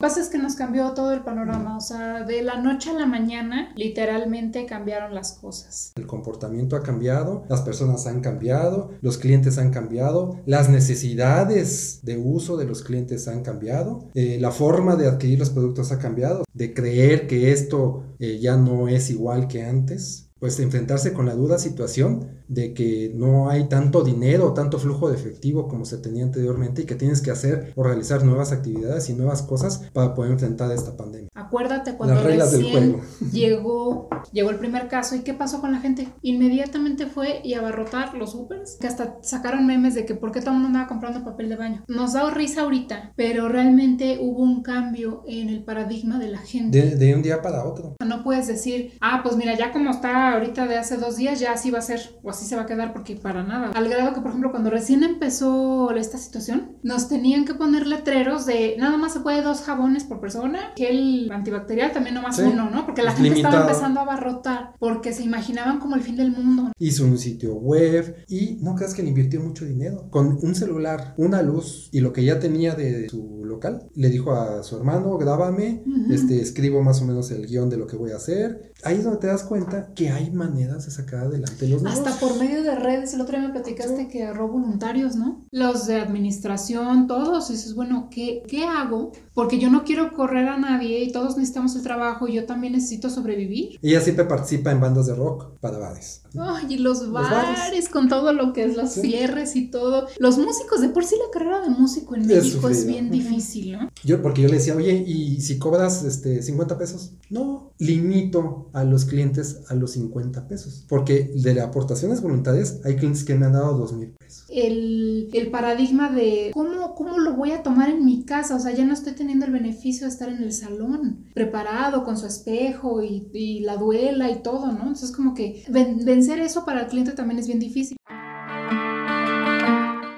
Pasa es que nos cambió todo el panorama, o sea, de la noche a la mañana literalmente cambiaron las cosas. El comportamiento ha cambiado, las personas han cambiado, los clientes han cambiado, las necesidades de uso de los clientes han cambiado, eh, la forma de adquirir los productos ha cambiado, de creer que esto eh, ya no es igual que antes pues enfrentarse con la dura situación de que no hay tanto dinero, tanto flujo de efectivo como se tenía anteriormente y que tienes que hacer o realizar nuevas actividades y nuevas cosas para poder enfrentar esta pandemia. Acuérdate cuando recién llegó llegó el primer caso y qué pasó con la gente. Inmediatamente fue y abarrotar los supers, que hasta sacaron memes de que por qué todo el mundo andaba comprando papel de baño. Nos da risa ahorita, pero realmente hubo un cambio en el paradigma de la gente. De, de un día para otro. No puedes decir, ah, pues mira, ya como está ahorita de hace dos días, ya así va a ser o así se va a quedar porque para nada. Al grado que, por ejemplo, cuando recién empezó esta situación, nos tenían que poner letreros de nada más se puede dos jabones por persona, que el antibacterial también nomás uno, ¿no? Porque la gente estaba empezando a abarrotar porque se imaginaban como el fin del mundo. Hizo un sitio web y no creas que le invirtió mucho dinero. Con un celular, una luz y lo que ya tenía de su local, le dijo a su hermano, grábame, este, escribo más o menos el guion de lo que voy a hacer. Ahí es donde te das cuenta que hay maneras de sacar adelante los negocios. Hasta por medio de redes, el otro día me platicaste que agarró voluntarios, ¿no? Los de administración, todos. Y dices, bueno, ¿qué, ¿qué hago? Porque yo no quiero correr a nadie y todos necesitamos el trabajo y yo también necesito sobrevivir. Ella siempre participa en bandas de rock para bares. Ay, y los bares, con todo lo que es los cierres y todo. Los músicos, de por sí la carrera de músico en México es, bien difícil, ¿no? Yo, porque yo le decía, oye, ¿y si cobras este 50 pesos? No, limito a los clientes a los 50 pesos. Porque de las aportaciones voluntarias hay clientes que me han dado 2 mil pesos. El, el, paradigma de ¿cómo, cómo lo voy a tomar en mi casa, o sea, ya no estoy teniendo el beneficio de estar en el salón, preparado con su espejo y, y la duela y todo, ¿no? Entonces como que vencer eso para el cliente también es bien difícil.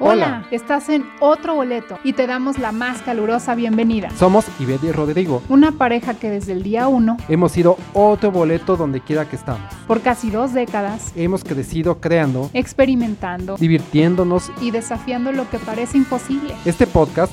Hola, estás en otro boleto y te damos la más calurosa bienvenida. Somos Ivette y Rodrigo, una pareja que desde el día uno hemos sido otro boleto donde quiera que estamos. Por casi dos décadas hemos crecido creando, experimentando, divirtiéndonos y desafiando lo que parece imposible. Este podcast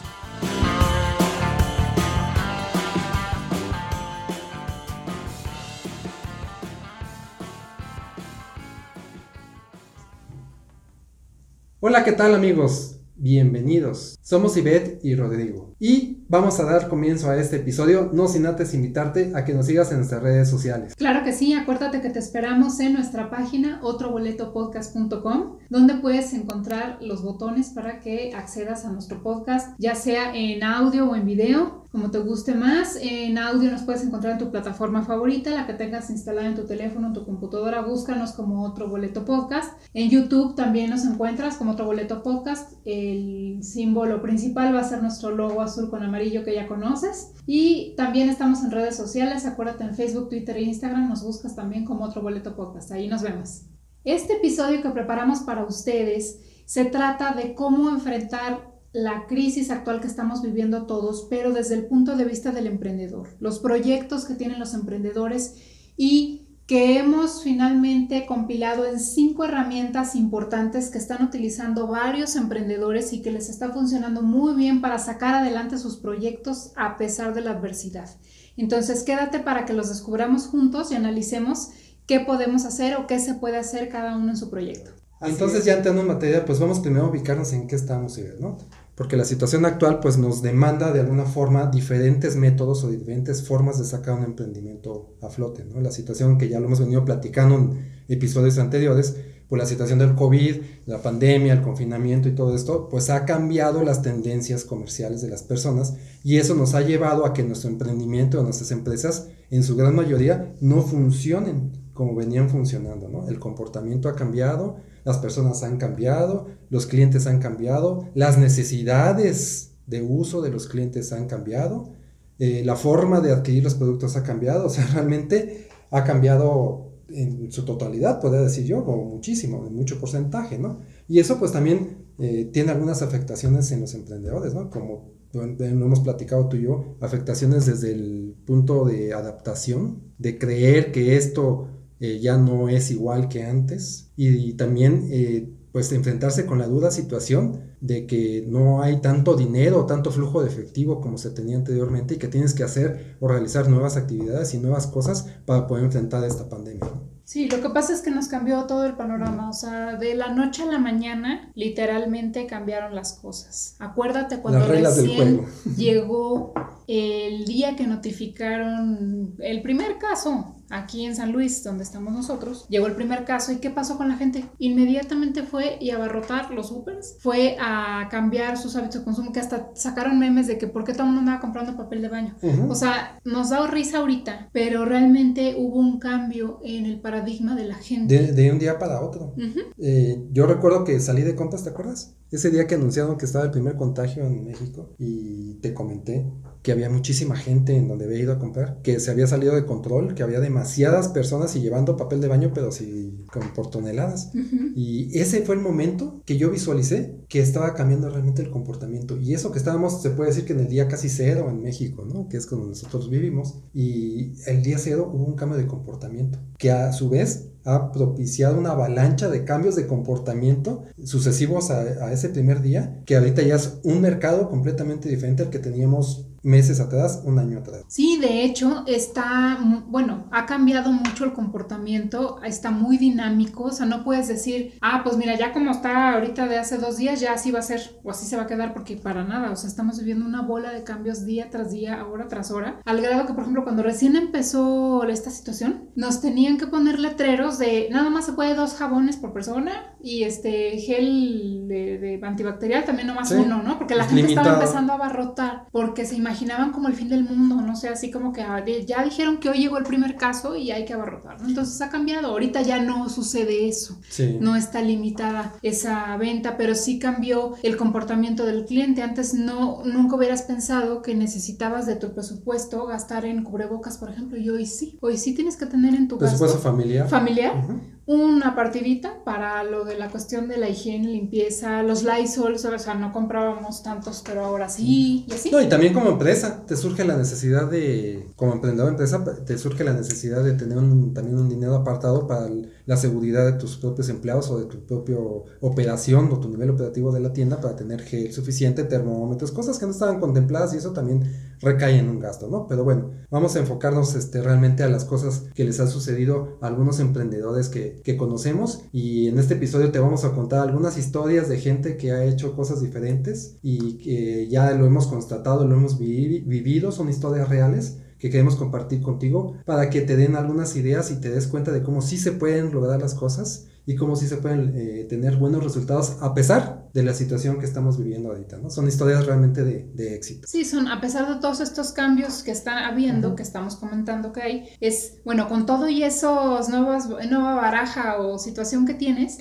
Hola, ¿qué tal amigos? Bienvenidos. Somos Ivette y Rodrigo. Y vamos a dar comienzo a este episodio, no sin antes invitarte a que nos sigas en nuestras redes sociales. Claro que sí, acuérdate que te esperamos en nuestra página otroboletopodcast.com, donde puedes encontrar los botones para que accedas a nuestro podcast, ya sea en audio o en video como te guste más. En audio nos puedes encontrar en tu plataforma favorita, la que tengas instalada en tu teléfono, en tu computadora. Búscanos como otro boleto podcast. En YouTube también nos encuentras como otro boleto podcast. El símbolo principal va a ser nuestro logo azul con amarillo que ya conoces. Y también estamos en redes sociales. Acuérdate en Facebook, Twitter e Instagram. Nos buscas también como otro boleto podcast. Ahí nos vemos. Este episodio que preparamos para ustedes se trata de cómo enfrentar la crisis actual que estamos viviendo todos, pero desde el punto de vista del emprendedor, los proyectos que tienen los emprendedores y que hemos finalmente compilado en cinco herramientas importantes que están utilizando varios emprendedores y que les está funcionando muy bien para sacar adelante sus proyectos a pesar de la adversidad. Entonces, quédate para que los descubramos juntos y analicemos qué podemos hacer o qué se puede hacer cada uno en su proyecto. Entonces, ya entrando en materia, pues vamos primero a ubicarnos en qué estamos, ¿no? Porque la situación actual pues nos demanda de alguna forma diferentes métodos o diferentes formas de sacar un emprendimiento a flote, ¿no? La situación que ya lo hemos venido platicando en episodios anteriores, pues la situación del COVID, la pandemia, el confinamiento y todo esto, pues ha cambiado las tendencias comerciales de las personas y eso nos ha llevado a que nuestro emprendimiento o nuestras empresas en su gran mayoría no funcionen como venían funcionando, ¿no? El comportamiento ha cambiado, las personas han cambiado, los clientes han cambiado, las necesidades de uso de los clientes han cambiado, eh, la forma de adquirir los productos ha cambiado, o sea, realmente ha cambiado en su totalidad, podría decir yo, o muchísimo, en mucho porcentaje, ¿no? Y eso pues también eh, tiene algunas afectaciones en los emprendedores, ¿no? Como lo hemos platicado tú y yo, afectaciones desde el punto de adaptación, de creer que esto eh, ya no es igual que antes, y, también eh, pues enfrentarse con la dura situación de que no hay tanto dinero, tanto flujo de efectivo como se tenía anteriormente y que tienes que hacer o realizar nuevas actividades y nuevas cosas para poder enfrentar esta pandemia. Sí, lo que pasa es que nos cambió todo el panorama, o sea, de la noche a la mañana literalmente cambiaron las cosas. Acuérdate cuando recién llegó el día que notificaron el primer caso aquí en San Luis, donde estamos nosotros, llegó el primer caso y ¿qué pasó con la gente? Inmediatamente fue y abarrotar los supers, fue a cambiar sus hábitos de consumo, que hasta sacaron memes de que por qué todo el mundo andaba comprando papel de baño. O sea, nos da risa ahorita, pero realmente hubo un cambio en el paradigma de la gente. De, un día para otro. Eh, yo recuerdo que salí de compras, ¿te acuerdas? Ese día que anunciaron que estaba el primer contagio en México y te comenté que había muchísima gente en donde había ido a comprar, que se había salido de control, que había demasiadas personas y llevando papel de baño, pero sí como por toneladas. Y ese fue el momento que yo visualicé que estaba cambiando realmente el comportamiento. Y eso que estábamos, se puede decir que en el día casi cero en México, ¿no? Que es cuando nosotros vivimos. Y el día cero hubo un cambio de comportamiento, que a su vez ha propiciado una avalancha de cambios de comportamiento sucesivos a, a, ese primer día, que ahorita ya es un mercado completamente diferente al que teníamos meses atrás, un año atrás. Sí, de hecho, está, bueno, ha cambiado mucho el comportamiento, está muy dinámico, o sea, no puedes decir, ah, pues mira, ya como está ahorita de hace dos días, ya así va a ser, o así se va a quedar, porque para nada, o sea, estamos viviendo una bola de cambios día tras día, hora tras hora, al grado que, por ejemplo, cuando recién empezó esta situación, nos tenían que poner letreros de, nada más se puede dos jabones por persona y este gel de, antibacterial también nomás uno, ¿no? Porque la gente estaba empezando a abarrotar, porque se imaginaban como el fin del mundo, no sé, así como que ah, ya dijeron que hoy llegó el primer caso y hay que abarrotar, ¿no? Entonces ha cambiado, ahorita ya no sucede eso, no está limitada esa venta, pero sí cambió el comportamiento del cliente. Antes no, nunca hubieras pensado que necesitabas de tu presupuesto gastar en cubrebocas, por ejemplo, y hoy sí, hoy sí tienes que tener en tu presupuesto familiar. Familiar una partidita para lo de la cuestión de la higiene, limpieza, los Lysol, o sea, no comprábamos tantos, pero ahora sí, y así. No, y también como empresa, te surge la necesidad de, como emprendedor de empresa, te surge la necesidad de tener un, también un dinero apartado para la seguridad de tus propios empleados o de tu propia operación o tu nivel operativo de la tienda para tener gel suficiente, termómetros, cosas que no estaban contempladas y eso también recae en un gasto, ¿no? Pero bueno, vamos a enfocarnos este, realmente a las cosas que les ha sucedido a algunos emprendedores que, que conocemos y en este episodio te vamos a contar algunas historias de gente que ha hecho cosas diferentes y que ya lo hemos constatado, lo hemos vivido, son historias reales que queremos compartir contigo para que te den algunas ideas y te des cuenta de cómo sí se pueden lograr las cosas y cómo sí se pueden eh, tener buenos resultados a pesar de la situación que estamos viviendo ahorita, ¿no? Son historias realmente de, de éxito. Sí, son, a pesar de todos estos cambios que están habiendo, que estamos comentando que hay, es, bueno, con todo y esos nuevas, nueva baraja o situación que tienes,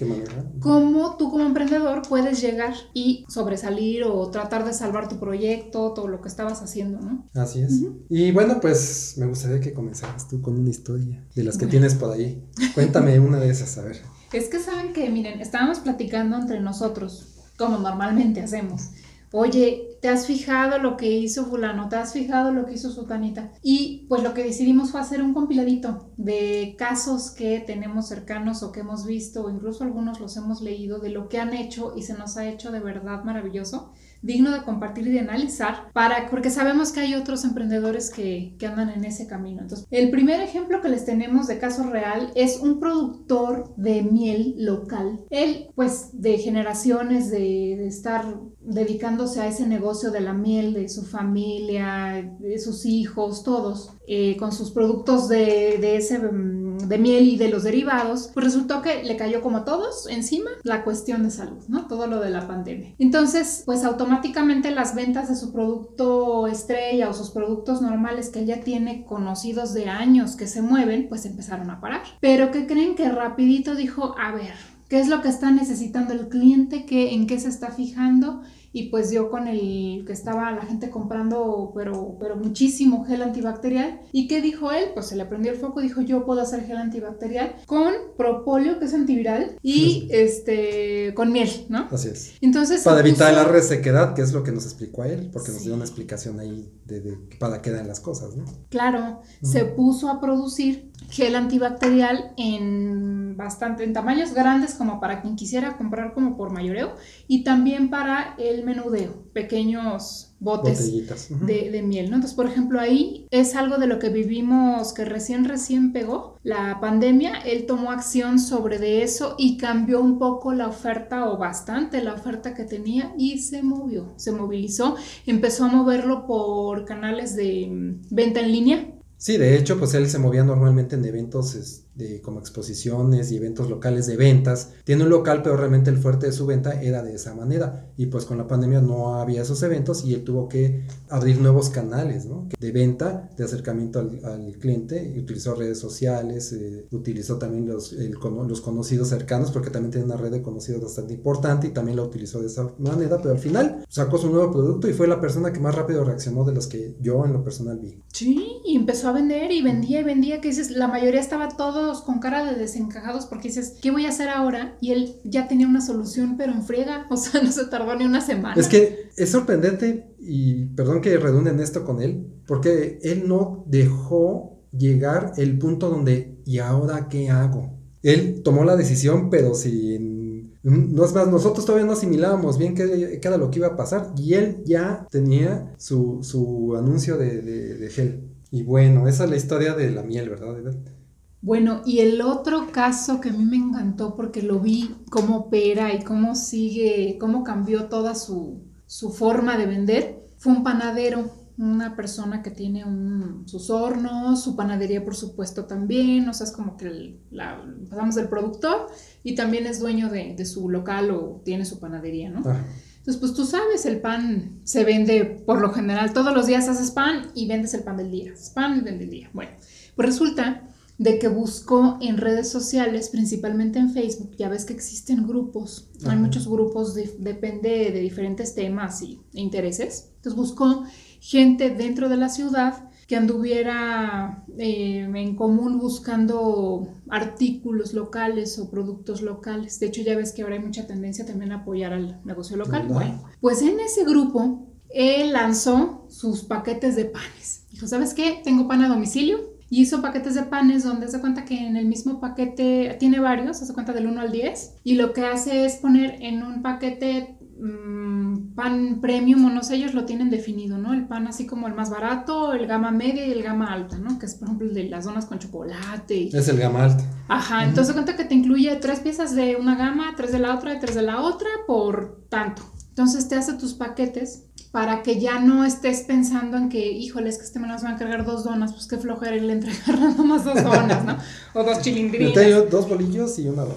¿cómo tú como emprendedor puedes llegar y sobresalir o tratar de salvar tu proyecto, todo lo que estabas haciendo, ¿no? Así es. Y bueno, pues me gustaría que comenzaras tú con una historia de las que tienes por ahí. Cuéntame una de esas, a ver. Es que saben que, miren, estábamos platicando entre nosotros, como normalmente hacemos. Oye, ¿te has fijado lo que hizo fulano? ¿Te has fijado lo que hizo sutanita? Y pues lo que decidimos fue hacer un compiladito de casos que tenemos cercanos o que hemos visto o incluso algunos los hemos leído de lo que han hecho y se nos ha hecho de verdad maravilloso digno de compartir y de analizar, para, porque sabemos que hay otros emprendedores que, que, andan en ese camino. Entonces, el primer ejemplo que les tenemos de caso real es un productor de miel local. Él, pues, de generaciones de, estar dedicándose a ese negocio de la miel, de su familia, de sus hijos, todos, eh, con sus productos de, de ese de miel y de los derivados, pues resultó que le cayó como a todos encima la cuestión de salud, ¿no? Todo lo de la pandemia. Entonces, pues automáticamente las ventas de su producto estrella o sus productos normales que él ya tiene conocidos de años que se mueven, pues empezaron a parar. Pero que creen que rapidito dijo, a ver, qué es lo que está necesitando el cliente, qué, en qué se está fijando y pues yo con el que estaba la gente comprando, pero, pero muchísimo gel antibacterial. ¿Y qué dijo él? Pues se le prendió el foco dijo, yo puedo hacer gel antibacterial con propóleo, que es antiviral, y este con miel, ¿no? Así es. Entonces... Para evitar la resequedad, que es lo que nos explicó a él, porque nos dio una explicación ahí de, de para qué dan las cosas, ¿no? Claro, se puso a producir gel antibacterial en bastante, en tamaños grandes como para quien quisiera comprar como por mayoreo y también para el menudeo, pequeños botes de, de, miel, ¿no? Entonces, por ejemplo, ahí es algo de lo que vivimos que recién, recién pegó la pandemia, él tomó acción sobre de eso y cambió un poco la oferta o bastante la oferta que tenía y se movió, se movilizó, empezó a moverlo por canales de mm, venta en línea. Sí, de hecho, pues él se movía normalmente en eventos como exposiciones y eventos locales de ventas. Tiene un local, pero realmente el fuerte de su venta era de esa manera. Y pues con la pandemia no había esos eventos y él tuvo que abrir nuevos canales ¿no? de venta, de acercamiento al, cliente. Utilizó redes sociales, eh, utilizó también los, los conocidos cercanos, porque también tiene una red de conocidos bastante importante y también la utilizó de esa manera. Pero al final sacó su nuevo producto y fue la persona que más rápido reaccionó de los que yo en lo personal vi. Sí, y empezó a vender y vendía y vendía, que dices, la mayoría estaba con cara de desencajados porque dices, ¿qué voy a hacer ahora? Y él ya tenía una solución, pero en friega, o sea, no se tardó ni una semana. Es que es sorprendente, y perdón que redunde en esto con él, porque él no dejó llegar el punto donde, ¿y ahora qué hago? Él tomó la decisión, pero sin no es más, nosotros todavía no asimilábamos bien qué, era lo que iba a pasar y él ya tenía su, anuncio de, de, gel. Y bueno, esa es la historia de la miel, ¿verdad? Bueno, y el otro caso que a mí me encantó porque lo vi cómo opera y cómo sigue, cómo cambió toda su, forma de vender, fue un panadero, una persona que tiene sus hornos, su panadería por supuesto también, o sea, es como que la, pasamos del productor y también es dueño de, su local o tiene su panadería, ¿no? Entonces, pues tú sabes, el pan se vende por lo general, todos los días haces pan y vendes el pan del día, haces pan y vendes el día. Bueno, pues resulta de que buscó en redes sociales, principalmente en Facebook, ya ves que existen grupos, hay muchos grupos, depende de diferentes temas y intereses. Entonces buscó gente dentro de la ciudad que anduviera eh, en común buscando artículos locales o productos locales. De hecho, ya ves que ahora hay mucha tendencia también a apoyar al negocio local. Bueno, pues en ese grupo, él lanzó sus paquetes de panes. Dijo, ¿sabes qué? Tengo pan a domicilio. Y hizo paquetes de panes donde se cuenta que en el mismo paquete tiene varios, se cuenta del 1 al 10. Y lo que hace es poner en un paquete Mm, pan premium o no sé, ellos lo tienen definido, ¿no? El pan así como el más barato, el gama media y el gama alta, ¿no? Que es por ejemplo el de las donas con chocolate. Es el gama alta. Ajá, entonces cuenta que te incluye tres piezas de una gama, tres de la otra tres de la otra por tanto. Entonces te hace tus paquetes para que ya no estés pensando en que, híjole, es que este me las van a cargar dos donas, pues qué flojera y le entregar más dos donas, ¿no? O dos chilindrinas. Yo tengo dos bolillos y una dona.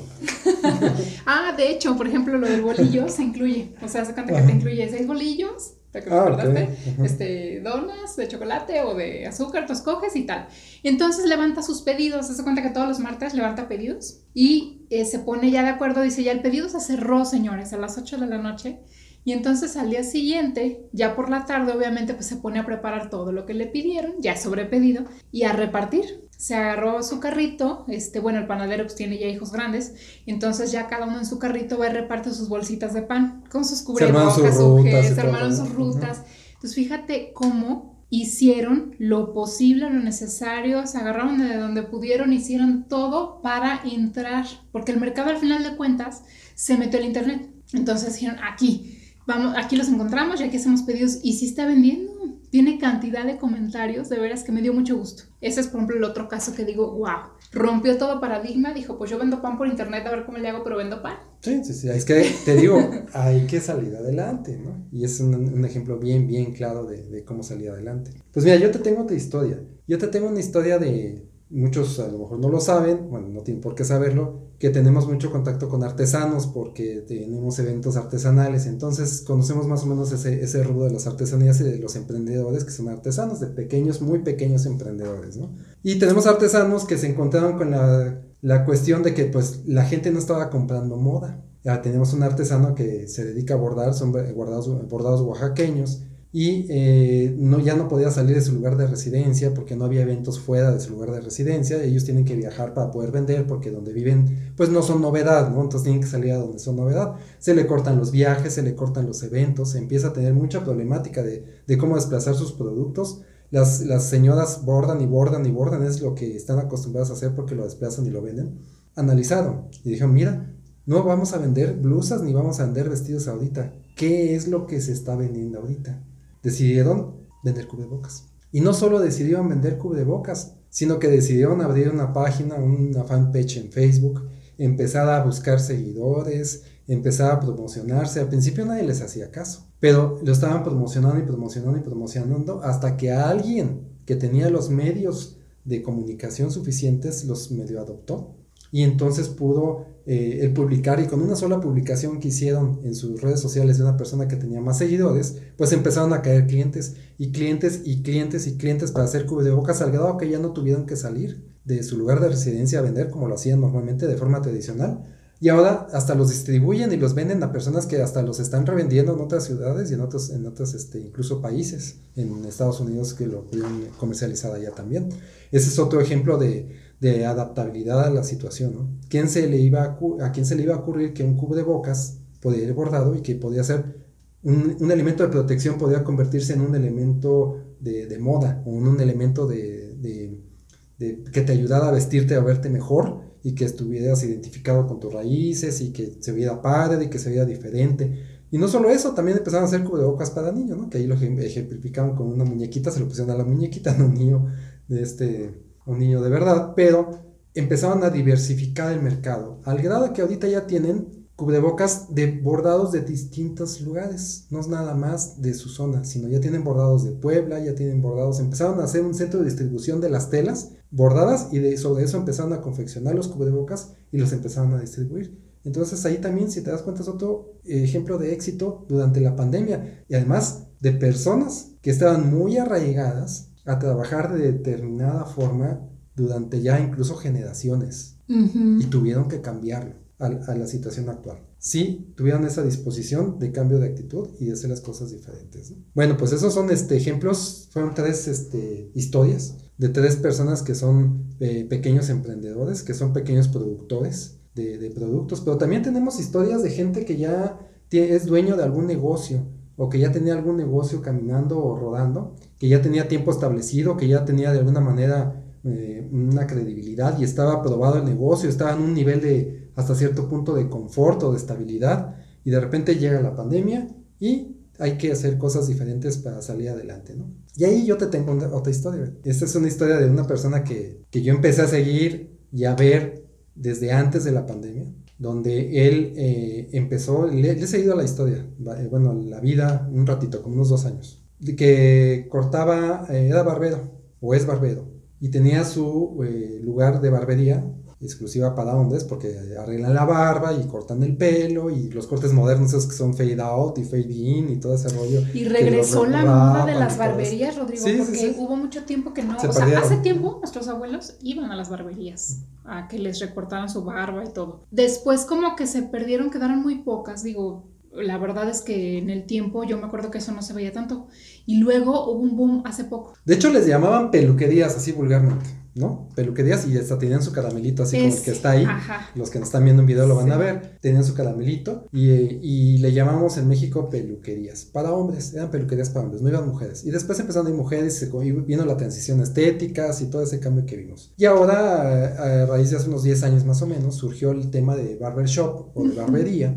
ah, de hecho, por ejemplo, lo del bolillo se incluye. O sea, se cuenta que te incluye seis bolillos, ¿te ah, Este, donas de chocolate o de azúcar, tú escoges y tal. Entonces levanta sus pedidos, se cuenta que todos los martes levanta pedidos y eh, se pone ya de acuerdo, dice, ya el pedido se cerró, señores, a las 8 de la noche y entonces al día siguiente, ya por la tarde, obviamente, pues se pone a preparar todo lo que le pidieron, ya sobrepedido, y a repartir. Se agarró su carrito, este, bueno, el panadero pues tiene ya hijos grandes, entonces ya cada uno en su carrito va y reparte sus bolsitas de pan, con sus cubrebocas, su se armaron sus rutas. Entonces fíjate cómo hicieron lo posible, lo necesario, se agarraron de donde pudieron, hicieron todo para entrar, porque el mercado al final de cuentas se metió al internet. Entonces dijeron, aquí, vamos, aquí los encontramos y aquí hacemos pedidos y sí está vendiendo. Tiene cantidad de comentarios, de veras que me dio mucho gusto. Ese es, por ejemplo, el otro caso que digo, wow, rompió todo paradigma. Dijo, pues yo vendo pan por internet, a ver cómo le hago, pero vendo pan. Sí, sí, sí. Es que te digo, hay que salir adelante, ¿no? Y es un, ejemplo bien, bien claro de, de cómo salir adelante. Pues mira, yo te tengo otra historia. Yo te tengo una historia de, muchos a lo mejor no lo saben, bueno, no tienen por qué saberlo, que tenemos mucho contacto con artesanos porque tenemos eventos artesanales, entonces conocemos más o menos ese, ese rubro de las artesanías y de los emprendedores que son artesanos, de pequeños, muy pequeños emprendedores, ¿no? Y tenemos artesanos que se encontraron con la la cuestión de que pues la gente no estaba comprando moda. Ya tenemos un artesano que se dedica a bordar, son bordados, bordados oaxaqueños, y eh, no, ya no podía salir de su lugar de residencia porque no había eventos fuera de su lugar de residencia. Ellos tienen que viajar para poder vender porque donde viven pues no son novedad, ¿no? Entonces tienen que salir a donde son novedad. Se le cortan los viajes, se le cortan los eventos, se empieza a tener mucha problemática de, de cómo desplazar sus productos. Las, las señoras bordan y bordan y bordan, es lo que están acostumbradas a hacer porque lo desplazan y lo venden. Analizaron y dijeron, mira, no vamos a vender blusas ni vamos a vender vestidos ahorita. ¿Qué es lo que se está vendiendo ahorita? Decidieron vender cubrebocas. Y no solo decidieron vender cubrebocas, sino que decidieron abrir una página, una fanpage en Facebook, empezar a buscar seguidores, empezar a promocionarse. Al principio nadie les hacía caso, pero lo estaban promocionando y promocionando y promocionando hasta que alguien que tenía los medios de comunicación suficientes los medio adoptó y entonces pudo eh, el publicar y con una sola publicación que hicieron en sus redes sociales de una persona que tenía más seguidores, pues empezaron a caer clientes y clientes y clientes y clientes para hacer cubrebocas al grado que ya no tuvieron que salir de su lugar de residencia a vender como lo hacían normalmente de forma tradicional. Y ahora hasta los distribuyen y los venden a personas que hasta los están revendiendo en otras ciudades y en otros, en otros este, incluso países, en Estados Unidos que lo pudieron comercializar allá también. Ese es otro ejemplo de, de adaptabilidad a la situación. ¿no? ¿Quién se le iba a, quién se le iba a ocurrir que un cubo de bocas podía ir bordado y que podía ser un, un elemento de protección, podía convertirse en un elemento de, de moda o en un elemento de, de, que te ayudara a vestirte, a verte mejor y que estuvieras identificado con tus raíces y que se viera padre y que se viera diferente. Y no solo eso, también empezaron a hacer cubrebocas para niños, ¿no? Que ahí lo ejemplificaban con una muñequita, se lo pusieron a la muñequita, no un niño de este un niño de verdad, pero empezaron a diversificar el mercado, al grado que ahorita ya tienen cubrebocas de bordados de distintos lugares, no es nada más de su zona, sino ya tienen bordados de Puebla, ya tienen bordados, empezaron a hacer un centro de distribución de las telas bordadas y de, sobre eso empezaron a confeccionar los cubrebocas y los empezaron a distribuir. Entonces ahí también, si te das cuenta, es otro ejemplo de éxito durante la pandemia y además de personas que estaban muy arraigadas a trabajar de determinada forma durante ya incluso generaciones y tuvieron que cambiarlo a, la situación actual. Sí, tuvieron esa disposición de cambio de actitud y de hacer las cosas diferentes. Bueno, pues esos son este, ejemplos, fueron tres este, historias de tres personas que son eh, pequeños emprendedores, que son pequeños productores de, de, productos, pero también tenemos historias de gente que ya es dueño de algún negocio o que ya tenía algún negocio caminando o rodando, que ya tenía tiempo establecido, que ya tenía de alguna manera eh, una credibilidad y estaba aprobado el negocio, estaba en un nivel de hasta cierto punto de confort o de estabilidad y de repente llega la pandemia y hay que hacer cosas diferentes para salir adelante, ¿no? Y ahí yo te tengo otra historia. Esta es una historia de una persona que, que yo empecé a seguir y a ver desde antes de la pandemia donde él eh, empezó, le, he seguido la historia, eh, bueno, la vida, un ratito, como unos dos años, de que cortaba, eh, era barbero, o es barbero, y tenía su lugar de barbería exclusiva para hombres porque arreglan la barba y cortan el pelo y los cortes modernos esos que son fade out y fade in y todo ese rollo. Y regresó la moda de las barberías, Rodrigo, porque hubo mucho tiempo que no, o sea, hace tiempo nuestros abuelos iban a las barberías a que les recortaran su barba y todo. Después como que se perdieron, quedaron muy pocas, digo, la verdad es que en el tiempo yo me acuerdo que eso no se veía tanto. Y luego hubo un boom hace poco. De hecho les llamaban peluquerías así vulgarmente. ¿No? Peluquerías y hasta tenían su caramelito así como el que está ahí. Los que nos están viendo en video lo van a ver. Tenían su caramelito y, y, le llamamos en México peluquerías. Para hombres, eran peluquerías para hombres, no iban mujeres. Y después empezaron a ir mujeres y vino la transición estéticas y todo ese cambio que vimos. Y ahora, a, raíz de hace unos 10 años más o menos, surgió el tema de barbershop o de barbería.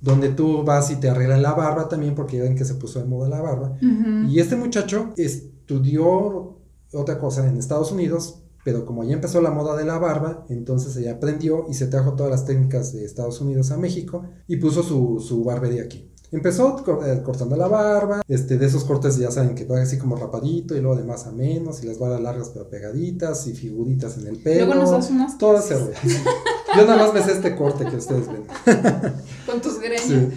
donde tú vas y te arreglan la barba también, porque ya ven que se puso de moda la barba. Y este muchacho estudió otra cosa en Estados Unidos, pero como ya empezó la moda de la barba, entonces ella aprendió y se trajo todas las técnicas de Estados Unidos a México y puso su, su barbería aquí. Empezó eh, cortando la barba, este, de esos cortes ya saben que va así como rapadito y luego de más a menos y las barbas largas pero pegaditas y figuritas en el pelo. Luego nos das unas Todas se Yo nada más me sé este corte que ustedes ven. Con tus greñas.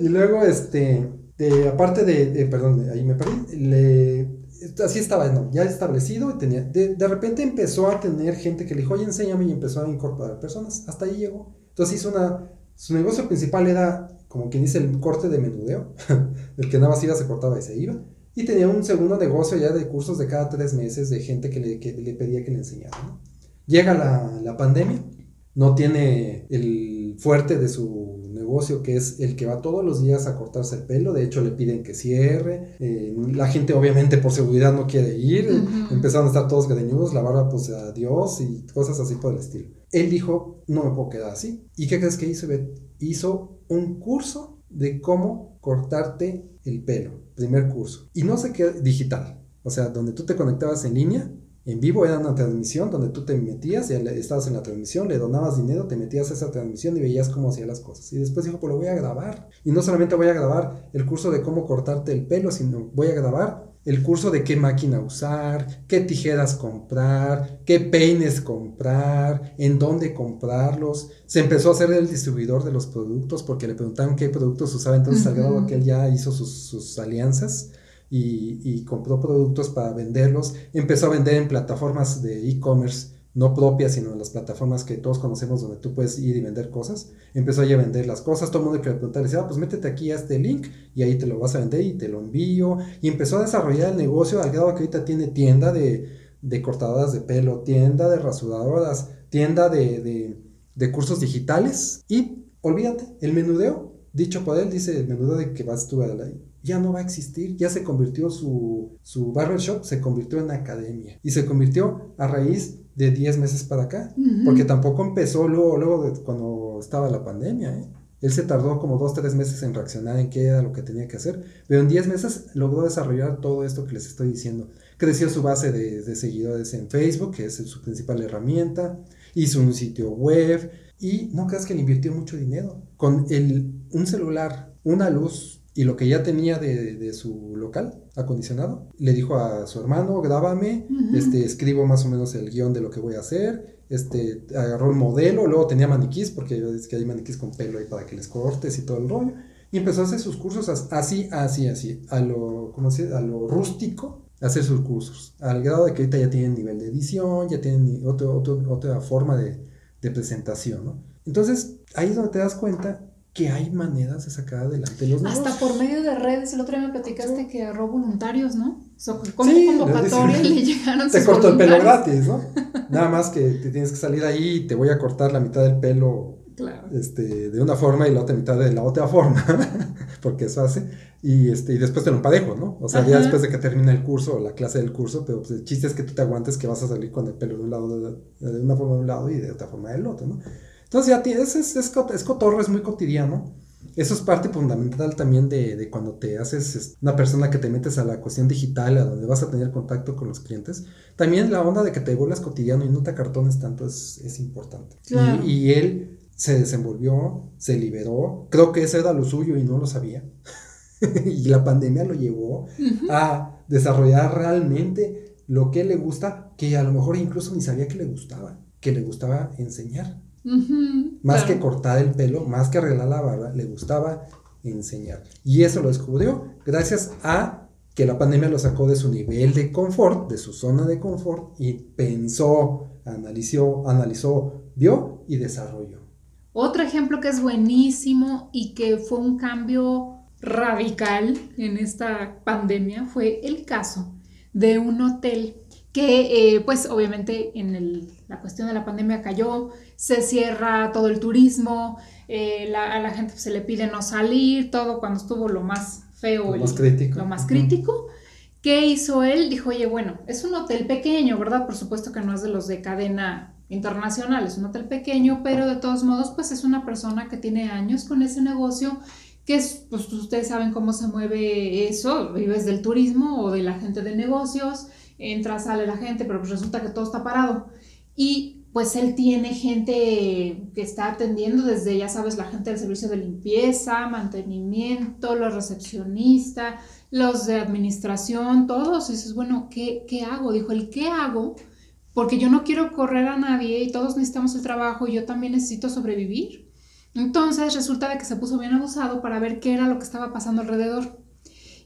Y luego, este, de, aparte de, perdón, ahí me perdí, le así estaba, ya establecido y tenía, de, de, repente empezó a tener gente que le dijo, oye, enséñame y empezó a incorporar personas, hasta ahí llegó. Entonces hizo una, su negocio principal era, como quien dice, el corte de menudeo, el que nada más iba, se cortaba y se iba. Y tenía un segundo negocio ya de cursos de cada tres meses de gente que le, que le pedía que le enseñara. ¿no? Llega la, la pandemia, no tiene el fuerte de su negocio que es el que va todos los días a cortarse el pelo, de hecho le piden que cierre, eh, la gente obviamente por seguridad no quiere ir, empezaron a estar todos greñudos, la barba pues adiós y cosas así por el estilo. Él dijo, no me puedo quedar así. ¿Y qué crees que hizo? Hizo un curso de cómo cortarte el pelo, primer curso. Y no sé qué, digital, o sea, donde tú te conectabas en línea en vivo era una transmisión donde tú te metías y estabas en la transmisión, le donabas dinero, te metías a esa transmisión y veías cómo hacía las cosas. Y después dijo, pues lo voy a grabar. Y no solamente voy a grabar el curso de cómo cortarte el pelo, sino voy a grabar el curso de qué máquina usar, qué tijeras comprar, qué peines comprar, en dónde comprarlos. Se empezó a hacer el distribuidor de los productos porque le preguntaron qué productos usaba, entonces al grado que él ya hizo sus, sus alianzas y, compró productos para venderlos. Empezó a vender en plataformas de e-commerce, no propias, sino en las plataformas que todos conocemos donde tú puedes ir y vender cosas. Empezó a vender las cosas, todo el mundo que le preguntaba decía, ah, pues métete aquí a este link y ahí te lo vas a vender y te lo envío. Y empezó a desarrollar el negocio al grado que ahorita tiene tienda de, de cortadoras de pelo, tienda de rasuradoras, tienda de, de, de cursos digitales y olvídate, el menudeo, dicho por él, dice el menudeo de que vas tú a la, ya no va a existir, ya se convirtió su, su barbershop, se convirtió en academia y se convirtió a raíz de 10 meses para acá, porque tampoco empezó luego, luego cuando estaba la pandemia, ¿eh? Él se tardó como 2, 3 meses en reaccionar en qué era lo que tenía que hacer, pero en 10 meses logró desarrollar todo esto que les estoy diciendo. Creció su base de, de seguidores en Facebook, que es su principal herramienta, hizo un sitio web y no creas que le invirtió mucho dinero. Con el, un celular, una luz, y lo que ya tenía de, su local acondicionado, le dijo a su hermano, grábame, este, escribo más o menos el guion de lo que voy a hacer, este, agarró el modelo, luego tenía maniquís, porque es que hay maniquís con pelo ahí para que les cortes y todo el rollo, y empezó a hacer sus cursos así, así, así, a lo, ¿cómo se A lo rústico, hacer sus cursos, al grado de que ahorita ya tienen nivel de edición, ya tienen otro, otra forma de, de presentación, ¿no? Entonces, ahí es donde te das cuenta que hay maneras de sacar adelante los negocios. Hasta por medio de redes, el otro día me platicaste que agarró voluntarios, ¿no? So, como sí, convocatoria le llegaron Te corto el pelo gratis, ¿no? Nada más que te tienes que salir ahí y te voy a cortar la mitad del pelo claro. este, de una forma y la otra mitad de la otra forma, porque eso hace, y, este, y después te lo empadejo, ¿no? O sea, ya después de que termine el curso, la clase del curso, pero pues, el chiste es que tú te aguantes que vas a salir con el pelo de un lado, de, de una forma de un lado y de otra forma del otro, ¿no? Entonces ya tienes, es, es, es, cotorro, es muy cotidiano. Eso es parte fundamental también de, de, cuando te haces una persona que te metes a la cuestión digital, a donde vas a tener contacto con los clientes. También la onda de que te vuelvas cotidiano y no te acartones tanto es, es importante. Y, y, él se desenvolvió, se liberó. Creo que eso era lo suyo y no lo sabía. y la pandemia lo llevó a desarrollar realmente lo que le gusta, que a lo mejor incluso ni sabía que le gustaba, que le gustaba enseñar más que cortar el pelo, más que arreglar la barba, le gustaba enseñar. Y eso lo descubrió gracias a que la pandemia lo sacó de su nivel de confort, de su zona de confort, y pensó, analizó, analizó, vio y desarrolló. Otro ejemplo que es buenísimo y que fue un cambio radical en esta pandemia fue el caso de un hotel que eh, pues obviamente en la cuestión de la pandemia cayó, se cierra todo el turismo, eh, a la gente se le pide no salir, todo cuando estuvo lo más feo, lo más crítico. Lo más crítico. ¿Qué hizo él? Dijo, oye, bueno, es un hotel pequeño, ¿verdad? Por supuesto que no es de los de cadena internacional, es un hotel pequeño, pero de todos modos, pues es una persona que tiene años con ese negocio, que es, pues ustedes saben cómo se mueve eso, vives del turismo o de la gente de negocios, entra, sale la gente, pero pues resulta que todo está parado. Y pues él tiene gente que está atendiendo desde, ya sabes, la gente del servicio de limpieza, mantenimiento, los recepcionistas, los de administración, todos. Y dices, bueno, ¿qué, ¿qué hago? Dijo el ¿qué hago? Porque yo no quiero correr a nadie y todos necesitamos el trabajo y yo también necesito sobrevivir. Entonces resulta de que se puso bien abusado para ver qué era lo que estaba pasando alrededor.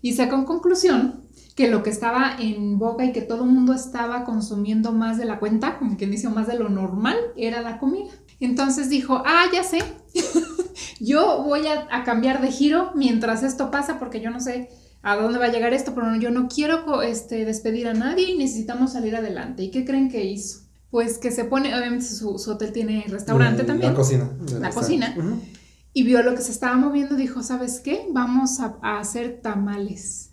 Y sacó en conclusión que lo que estaba en boca y que todo el mundo estaba consumiendo más de la cuenta, como quien dice, más de lo normal, era la comida. Entonces dijo, ah, ya sé, yo voy a, a, cambiar de giro mientras esto pasa porque yo no sé a dónde va a llegar esto, pero yo no quiero este, despedir a nadie y necesitamos salir adelante. ¿Y qué creen que hizo? Pues que se pone, obviamente su, su hotel tiene restaurante también. La cocina. La cocina. Y vio lo que se estaba moviendo, dijo, ¿sabes qué? Vamos a, a hacer tamales.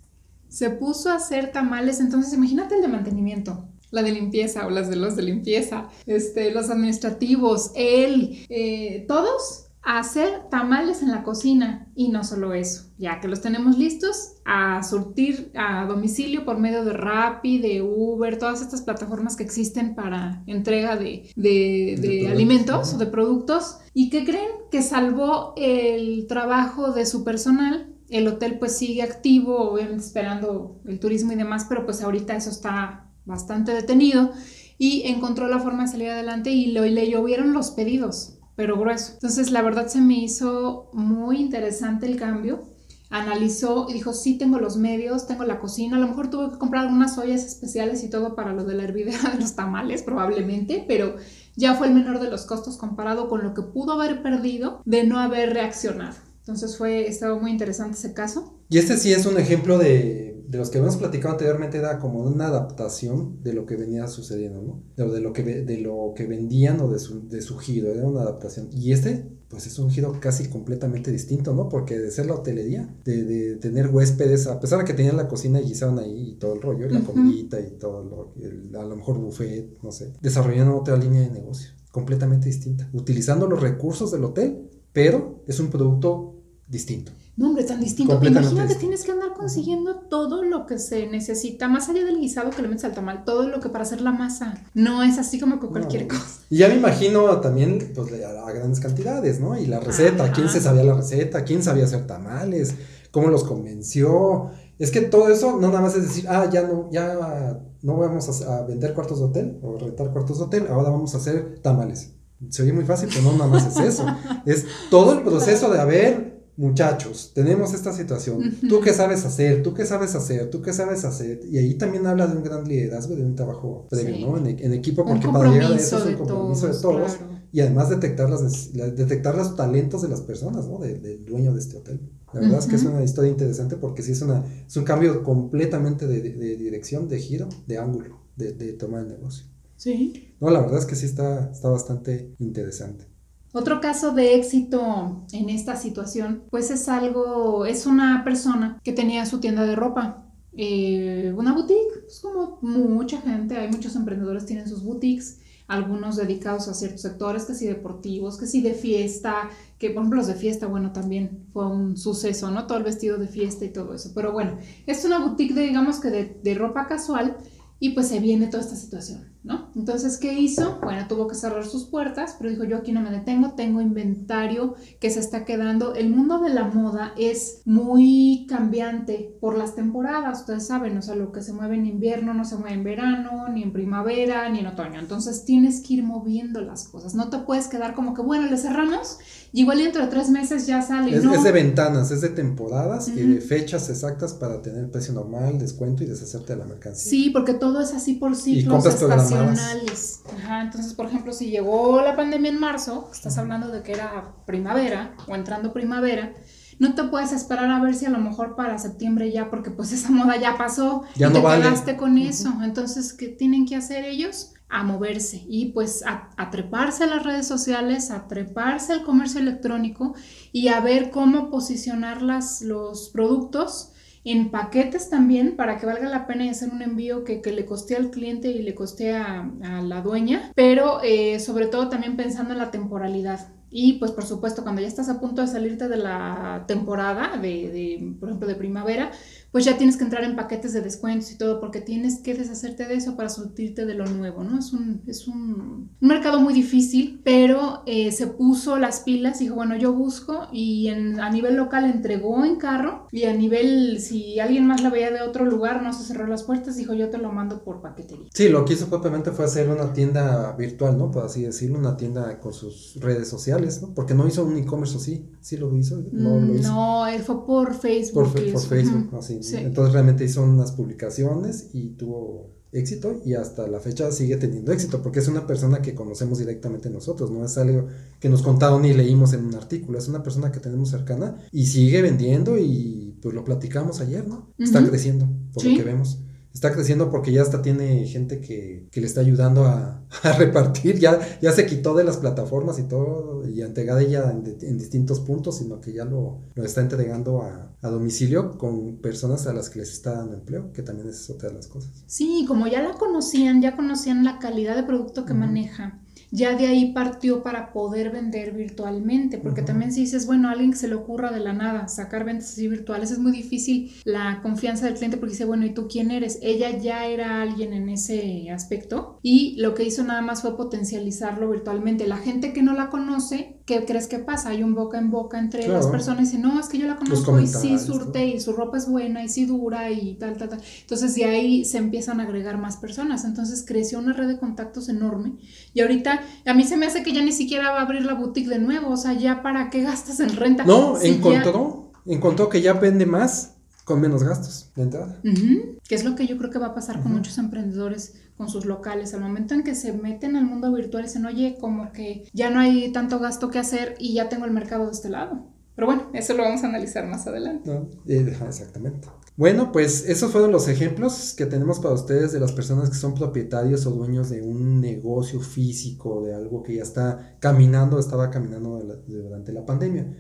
Se puso a hacer tamales, entonces imagínate el de mantenimiento la de limpieza o las de los de limpieza, este, los administrativos, él, eh, todos a hacer tamales en la cocina. Y no solo eso, ya que los tenemos listos a surtir a domicilio por medio de Rappi, de Uber, todas estas plataformas que existen para entrega de, de, de alimentos o de productos. Y que creen que salvó el trabajo de su personal. El hotel pues sigue activo, esperando el turismo y demás, pero pues ahorita eso está bastante detenido y encontró la forma de salir adelante y le, le llovieron los pedidos, pero grueso. Entonces la verdad se me hizo muy interesante el cambio. Analizó y dijo, sí, tengo los medios, tengo la cocina, a lo mejor tuve que comprar algunas ollas especiales y todo para lo de la hervidera de los tamales probablemente, pero ya fue el menor de los costos comparado con lo que pudo haber perdido de no haber reaccionado. Entonces fue, estaba muy interesante ese caso. Y este sí es un ejemplo de, de los que hemos platicado anteriormente, era como una adaptación de lo que venía sucediendo, ¿no? De, de lo, que, de lo que vendían o de su, de su giro, era una adaptación. Y este, pues es un giro casi completamente distinto, ¿no? Porque de ser la hotelería, de, de tener huéspedes, a pesar de que tenían la cocina y guisaban ahí y todo el rollo, y la comidita y todo, lo, el, a lo mejor buffet, no sé, desarrollaron otra línea de negocio completamente distinta, utilizando los recursos del hotel, pero es un producto distinto. No, hombre, tan distinto. Imagínate, tienes que andar consiguiendo todo lo que se necesita, más allá del guisado que le metes al tamal, todo lo que para hacer la masa. No es así como con cualquier No. cosa. Y ya me imagino también pues, a, a grandes cantidades, ¿no? Y la receta, Ajá. quién se sabía la receta, quién sabía hacer tamales, cómo los convenció. Es que todo eso no nada más es decir, ah, ya no, ya no vamos a, a vender cuartos de hotel o rentar cuartos de hotel, ahora vamos a hacer tamales. Se oye muy fácil, pero no nada más es eso. Es todo el proceso de haber, muchachos, tenemos esta situación. ¿Tú qué sabes hacer? ¿Tú qué sabes hacer? ¿Tú qué sabes hacer? Y ahí también habla de un gran liderazgo, de un trabajo previo, Sí. ¿no? En, en equipo, porque para llegar a eso es un de compromiso todos. de todos. claro. Y además detectar, las, detectar los talentos de las personas, ¿no? De- del dueño de este hotel. La verdad es que es una historia interesante porque sí es, una, es un cambio completamente de, de- de dirección, de giro, de ángulo, de, de toma de negocio. Sí. No, la verdad es que sí está, está bastante interesante. Otro caso de éxito en esta situación, pues es algo, es una persona que tenía su tienda de ropa, eh, una boutique, pues como mucha gente, hay muchos emprendedores tienen sus boutiques, algunos dedicados a ciertos sectores, que sí deportivos, que sí de fiesta, que por ejemplo los de fiesta, bueno, también fue un suceso, ¿no? Todo el vestido de fiesta y todo eso, pero bueno, es una boutique de, digamos que de, de ropa casual y pues se viene toda esta situación, ¿no? Entonces, ¿qué hizo? Bueno, tuvo que cerrar sus puertas, pero dijo, yo aquí no me detengo, tengo inventario que se está quedando. El mundo de la moda es muy cambiante por las temporadas, ustedes saben, o sea, lo que se mueve en invierno no se mueve en verano, ni en primavera, ni en otoño. Entonces, tienes que ir moviendo las cosas. No te puedes quedar como que, bueno, le cerramos y igual dentro de tres meses ya sale. Es, no. es de ventanas, es de temporadas y de fechas exactas para tener precio normal, descuento y deshacerte de la mercancía. Sí, porque todo es así por ciclos compras programadas. Estacionales. Ajá, entonces, por ejemplo, si llegó la pandemia en marzo, estás hablando de que era primavera o entrando primavera, no te puedes esperar a ver si a lo mejor para septiembre ya, porque pues esa moda ya pasó Ya y no te vale. quedaste con eso. Entonces, ¿qué tienen que hacer ellos? A moverse y pues a, a treparse a las redes sociales, a treparse al comercio electrónico y a ver cómo posicionar las, los productos en paquetes también para que valga la pena hacer un envío que, que le coste al cliente y le coste a, a la dueña, pero eh, sobre todo también pensando en la temporalidad. Y pues por supuesto cuando ya estás a punto de salirte de la temporada, de, de, por ejemplo de primavera, pues ya tienes que entrar en paquetes de descuentos y todo porque tienes que deshacerte de eso para surtirte de lo nuevo, ¿no? Es un, es un, un mercado muy difícil, pero eh, se puso las pilas y dijo, bueno, yo busco y en, a nivel local entregó en carro y a nivel, si alguien más la veía de otro lugar, no se cerró las puertas, dijo, yo te lo mando por paquetería. Sí, lo que hizo propiamente fue hacer una tienda virtual, ¿no? Por así decirlo, una tienda con sus redes sociales, ¿no? Porque no hizo un e-commerce así, sí lo hizo, no lo hizo. No, él fue por Facebook. Por. Facebook, así, Entonces realmente hizo unas publicaciones y tuvo éxito y hasta la fecha sigue teniendo éxito porque es una persona que conocemos directamente nosotros, no es algo que nos contaron y leímos en un artículo, es una persona que tenemos cercana y sigue vendiendo y pues lo platicamos ayer, ¿no? Está creciendo por lo que vemos está creciendo porque ya hasta tiene gente que, le está ayudando a, repartir, ya, ya se quitó de las plataformas y todo, y entregada ella en, distintos puntos, sino que ya lo, está entregando a, domicilio con personas a las que les está dando empleo, que también es otra de las cosas. Sí, como ya la conocían, ya conocían la calidad de producto que maneja ya de ahí partió para poder vender virtualmente, porque también si dices, bueno, a alguien que se le ocurra de la nada sacar ventas así virtuales, es muy difícil la confianza del cliente porque dice, bueno, ¿y tú quién eres? Ella ya era alguien en ese aspecto y lo que hizo nada más fue potencializarlo virtualmente. La gente que no la conoce, ¿qué crees que pasa? Hay un boca en boca entre las personas y dicen, no, es que yo la conozco y sí surte y su ropa es buena y sí dura y tal, tal, tal. Entonces de ahí se empiezan a agregar más personas. Entonces creció una red de contactos enorme y ahorita a mí se me hace que ya ni siquiera va a abrir la boutique de nuevo, o sea, ya para qué gastas en renta. No, encontró, encontró que ya vende más con menos gastos de entrada. Que es lo que yo creo que va a pasar con muchos emprendedores con sus locales. Al momento en que se meten al mundo virtual, dicen, oye, como que ya no hay tanto gasto que hacer y ya tengo el mercado de este lado. Pero bueno, eso lo vamos a analizar más adelante. Eh, exactamente. Bueno, pues esos fueron los ejemplos que tenemos para ustedes de las personas que son propietarios o dueños de un negocio físico, de algo que ya está caminando, estaba caminando durante la pandemia.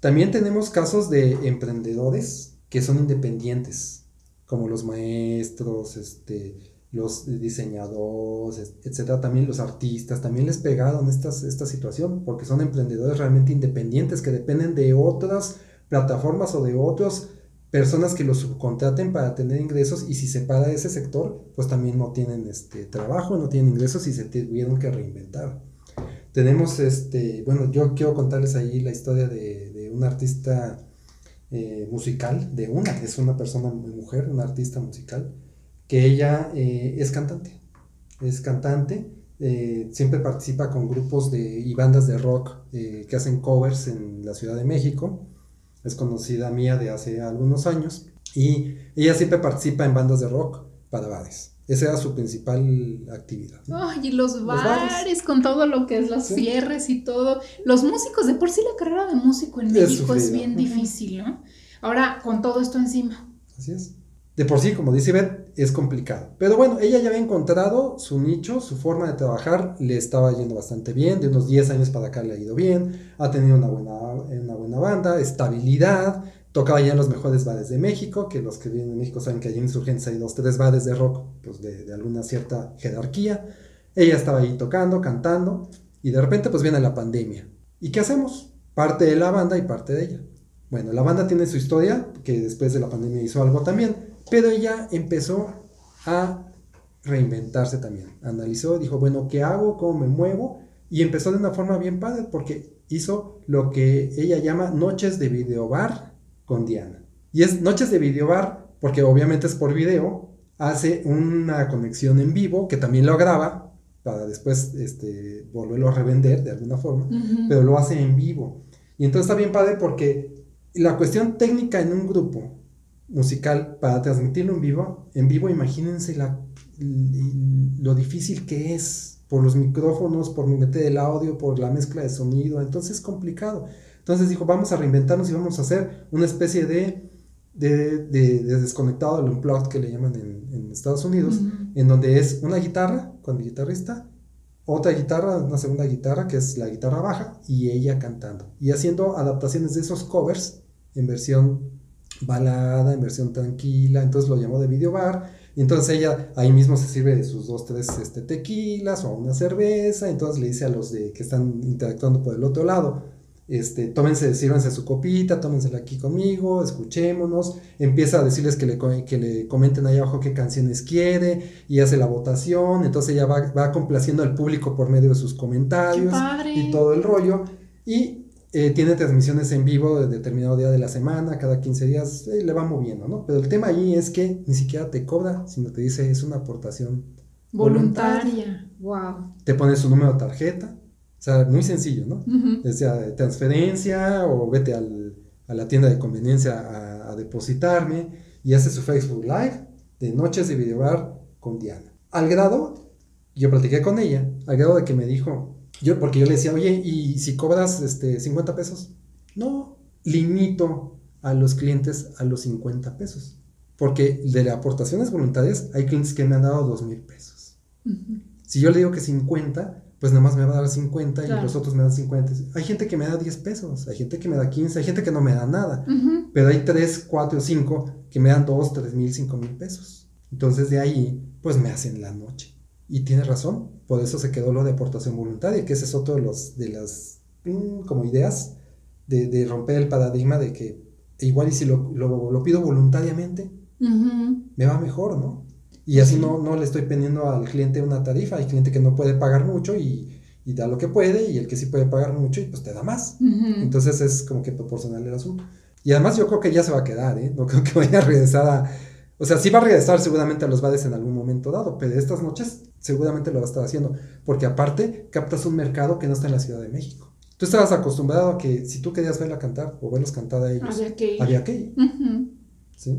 También tenemos casos de emprendedores que son independientes, como los maestros, este, los diseñadores, etcétera, también los artistas, también les pegaron esta situación, porque son emprendedores realmente independientes que dependen de otras plataformas o de otros personas que los subcontraten para tener ingresos y si se para ese sector, pues también no tienen este trabajo, no tienen ingresos y se tuvieron que reinventar. Tenemos este, bueno, yo quiero contarles ahí la historia de, de un artista eh, musical, de una, es una persona mujer, una artista musical, que ella eh, es cantante, es cantante, eh, siempre participa con grupos de, y bandas de rock que hacen covers en la Ciudad de México es conocida mía de hace algunos años y ella siempre participa en bandas de rock para bares. Esa era su principal actividad. Ay, y los bares, con todo lo que es los cierres y todo. Los músicos, de por sí la carrera de músico en México es, bien difícil, ¿no? Ahora, con todo esto encima. Así es de por sí, como dice Beth, es complicado. Pero bueno, ella ya había encontrado su nicho, su forma de trabajar, le estaba yendo bastante bien, de unos 10 años para acá le ha ido bien, ha tenido una buena, una buena banda, estabilidad, tocaba ya en los mejores bares de México, que los que viven en México saben que allí en Insurgencia hay dos, tres bares de rock, pues de, alguna cierta jerarquía. Ella estaba ahí tocando, cantando, y de repente pues viene la pandemia. ¿Y qué hacemos? Parte de la banda y parte de ella. Bueno, la banda tiene su historia, que después de la pandemia hizo algo también, pero ella empezó a reinventarse también. Analizó, dijo, bueno, ¿qué hago? ¿Cómo me muevo? Y empezó de una forma bien padre porque hizo lo que ella llama noches de videobar con Diana. Y es noches de videobar porque obviamente es por video. Hace una conexión en vivo que también lo graba para después este, volverlo a revender de alguna forma, pero lo hace en vivo. Y entonces está bien padre porque la cuestión técnica en un grupo musical para transmitirlo en vivo, en vivo imagínense la, lo difícil que es por los micrófonos, por meter el audio, por la mezcla de sonido, entonces es complicado. Entonces dijo, vamos a reinventarnos y vamos a hacer una especie de, de, de, desconectado del unplugged que le llaman en, Estados Unidos, en donde es una guitarra con guitarrista, otra guitarra, una segunda guitarra que es la guitarra baja y ella cantando. Y haciendo adaptaciones de esos covers en versión balada, en versión tranquila, entonces lo llamó de video bar, y entonces ella ahí mismo se sirve de sus dos, tres este, tequilas o una cerveza, entonces le dice a los de que están interactuando por el otro lado, este, tómense, sírvanse su copita, tómensela aquí conmigo, escuchémonos, empieza a decirles que le, que le comenten ahí abajo qué canciones quiere y hace la votación, entonces ella va, va complaciendo al público por medio de sus comentarios y todo el rollo, y eh, tiene transmisiones en vivo de determinado día de la semana, cada 15 días, eh, le va moviendo, ¿no? Pero el tema ahí es que ni siquiera te cobra, sino te dice es una aportación voluntaria. Wow. Te pone su número de tarjeta, sea, muy sencillo, ¿no? Uh sea transferencia o vete al, a la tienda de conveniencia a, depositarme y hace su Facebook Live de noches de videobar con Diana. Al grado, yo platiqué con ella, al grado de que me dijo, yo, porque yo le decía, oye, ¿y si cobras este, 50 pesos? No, limito a los clientes a los 50 pesos. Porque de aportaciones voluntarias hay clientes que me han dado 2 mil pesos. Si yo le digo que 50, pues nada más me va a dar 50 y los otros me dan 50. Hay gente que me da 10 pesos, hay gente que me da 15, hay gente que no me da nada. Pero hay 3, 4, 5 que me dan 2, 3 mil, 5 mil pesos. Entonces de ahí, pues me hacen la noche. Y tiene razón, por eso se quedó lo de aportación voluntaria, que ese es otro de, los, de las mm, como ideas de, de, romper el paradigma de que igual y si lo, lo, lo pido voluntariamente, me va mejor, ¿no? Y así no, no le estoy pendiendo al cliente una tarifa. Hay cliente que no puede pagar mucho y, y da lo que puede, y el que sí puede pagar mucho, y pues te da más. Entonces es como que proporcional el asunto. Y además yo creo que ya se va a quedar, ¿eh? No creo que vaya a regresar a... O sea, sí va a regresar seguramente a los bares en algún momento dado, pero estas noches seguramente lo va a estar haciendo, porque aparte captas un mercado que no está en la Ciudad de México. Tú estabas acostumbrado a que si tú querías verla cantar o verlos cantar a ellos, había que ir. Había que ir. ¿Sí?